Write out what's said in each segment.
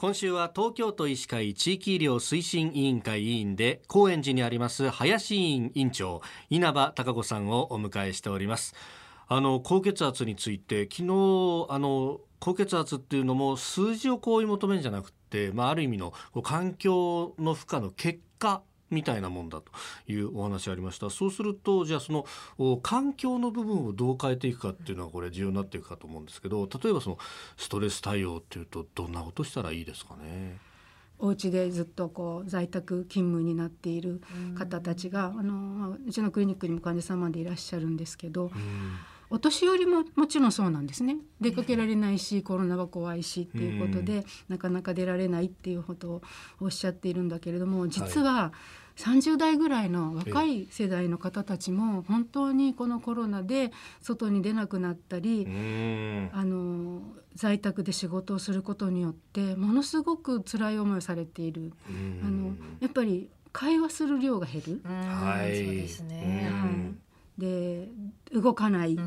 今週は東京都医師会地域医療推進委員会委員で高円寺にあります林委員委員長稲葉孝子さんをお迎えしております。あの高血圧について昨日あの高血圧っていうのも数字をこう追い求めるんじゃなくて、まあ、ある意味の環境の負荷の結果みたいなもんだというお話ありました。そうするとじゃあその環境の部分をどう変えていくかっていうのはこれ重要になっていくかと思うんですけど例えばそのストレス対応っていうとどんなことしたらいいですかね？お家でずっとこう在宅勤務になっている方たちが、あのうちのクリニックにも患者様でいらっしゃるんですけど、お年寄りももちろんそうなんですね。出かけられないしコロナは怖いしっていうことで、なかなか出られないっていうことをおっしゃっているんだけれども実は30代ぐらいの若い世代の方たちも本当にこのコロナで外に出なくなったりあの在宅で仕事をすることによってものすごく辛い思いをされている。あのやっぱり会話する量が減る。はい、そうですね。はいで動かないっ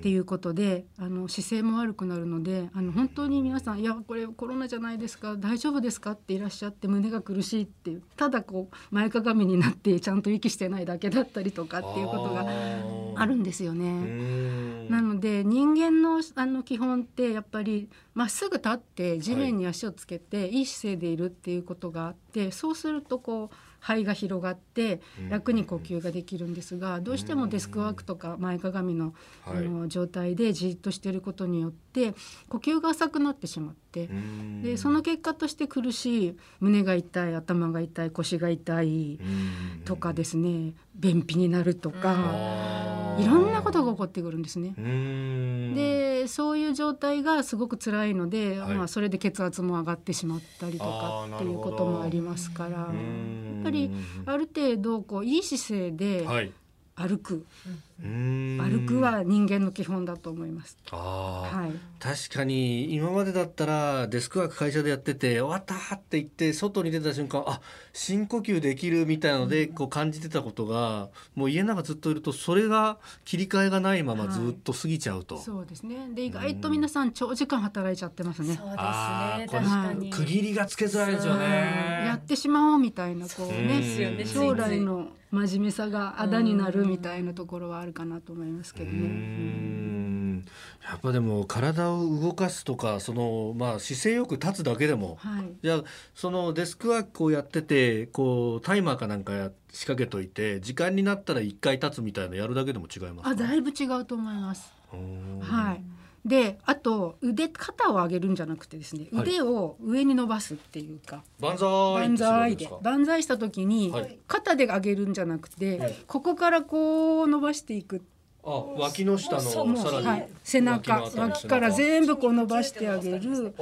ていうことで、あの姿勢も悪くなるのであの本当に皆さん「いやこれコロナじゃないですか大丈夫ですか?」っていらっしゃって胸が苦しいっていうただこう前かがみになってちゃんと息してないだけだったりとかっていうことがあるんですよね。なので人間のあの基本ってやっぱりまっすぐ立って地面に足をつけて、い、い姿勢でいるっていうことがあってそうするとこう肺が広がって楽に呼吸ができるんですがどうしてもデスクワークとか前かがみのあの状態でじっとしていることによって呼吸が浅くなってしまってでその結果として苦しい胸が痛い頭が痛い腰が痛いとかですね便秘になるとかいろんなことが起こってくるんですね。でそういう状態がすごく辛いので、はい、まあ、それで血圧も上がってしまったりとかっていうこともありますから。やっぱりある程度こういい姿勢で歩く、歩くは人間の基本だと思います。はい、確かに今までだったらデスクワーク会社でやってて終わったって言って外に出た瞬間あ深呼吸できるみたいなのでこう感じてたことが、もう家の中ずっといるとそれが切り替えがないままずっと過ぎちゃうと。はい、そうですね。で意外と皆さん長時間働いちゃってますね。そうですね。確かに。区切りがつけづらいですよね。やってしまおうみたいなこうね将来の真面目さがあだになるみたいなところはあるかなと思いますけどね。やっぱでも体を動かすとかその、まあ、姿勢よく立つだけでも、はい、じゃあそのデスクワークをやっててこうタイマーかなんかや仕掛けといて時間になったら1回立つみたいなやるだけでも違いますあだいぶ違うと思います。はいであと腕肩を上げるんじゃなくてですね腕を上に伸ばすっていうか、はい、万歳万歳で。万歳した時に、肩で上げるんじゃなくて、はい、ここからこう伸ばしていく。あ脇の下のさらに、はい、背中。脇から全部こう伸ばしてあげる。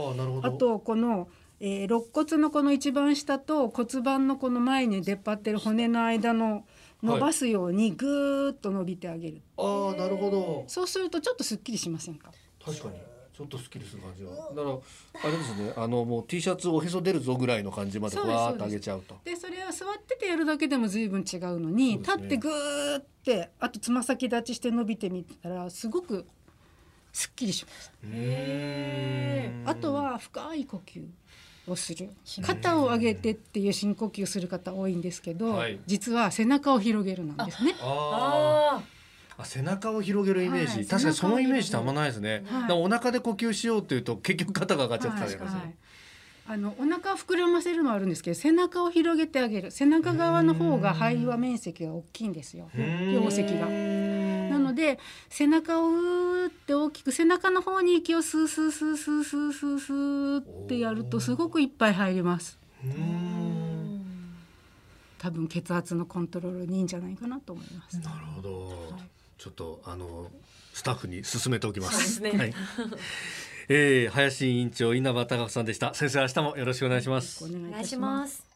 あとこのえー、肋骨のこの一番下と骨盤のこの前に出っ張ってる骨の間の伸ばすようにぐーっと伸びてあげる、はい、ああなるほど。そうするとちょっとすっきりしませんか？確かに。ちょっとスッキリする感じは。だからあれですね。あのもう T シャツおへそ出るぞぐらいの感じまでわーっと上げちゃうと。でそれは座っててやるだけでも随分違うのに、ね、立ってぐーってあとつま先立ちして伸びてみたらすごくすっきりします。あとは深い呼吸をする。肩を上げてっていう深呼吸する方多いんですけど、はい、実は背中を広げるなんですね。あああ背中を広げるイメージ、はい、確かにそのイメージってあんまないですね、はい、お腹で呼吸しようっていうと結局肩が上がっちゃったりとか、はい、あのお腹を膨らませるのはあるんですけど背中を広げてあげる。背中側の方が肺は面積が大きいんですよ。容積が。なので背中をうーって大きく背中の方に息をスースースースースースースーってやるとすごくいっぱい入ります。多分血圧のコントロールにいいんじゃないかなと思います。なるほど。はいちょっとあのスタッフに勧めておきますね、はい。えー、林委員長稲葉貴子さんでした。先生明日もよろしくお願いします。お願いします。